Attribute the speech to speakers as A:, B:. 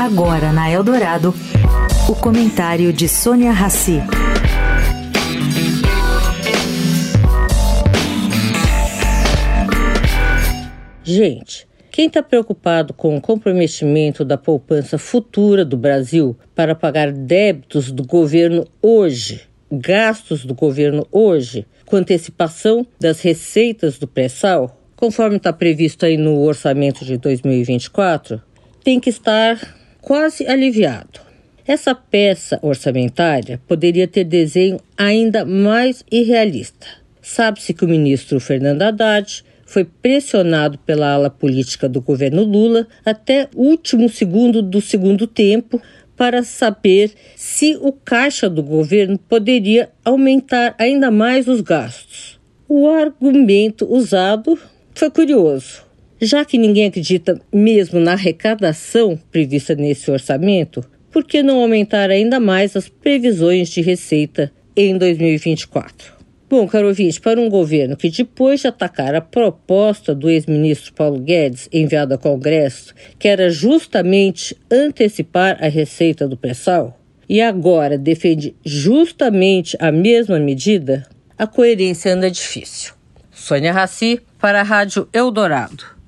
A: Agora na Eldorado, o comentário de Sônia Rassi.
B: Gente, quem está preocupado com o comprometimento da poupança futura do Brasil para pagar débitos do governo hoje, gastos do governo hoje, com antecipação das receitas do pré-sal, conforme está previsto aí no orçamento de 2024, tem que estar quase aliviado. Essa peça orçamentária poderia ter desenho ainda mais irrealista. Sabe-se que o ministro Fernando Haddad foi pressionado pela ala política do governo Lula até o último segundo do segundo tempo para saber se o caixa do governo poderia aumentar ainda mais os gastos. O argumento usado foi curioso. Já que ninguém acredita mesmo na arrecadação prevista nesse orçamento, por que não aumentar ainda mais as previsões de receita em 2024? Bom, caro ouvinte, para um governo que depois de atacar a proposta do ex-ministro Paulo Guedes enviada ao Congresso, que era justamente antecipar a receita do pré-sal, e agora defende justamente a mesma medida, a coerência anda difícil. Sônia Raci, para a Rádio Eldorado.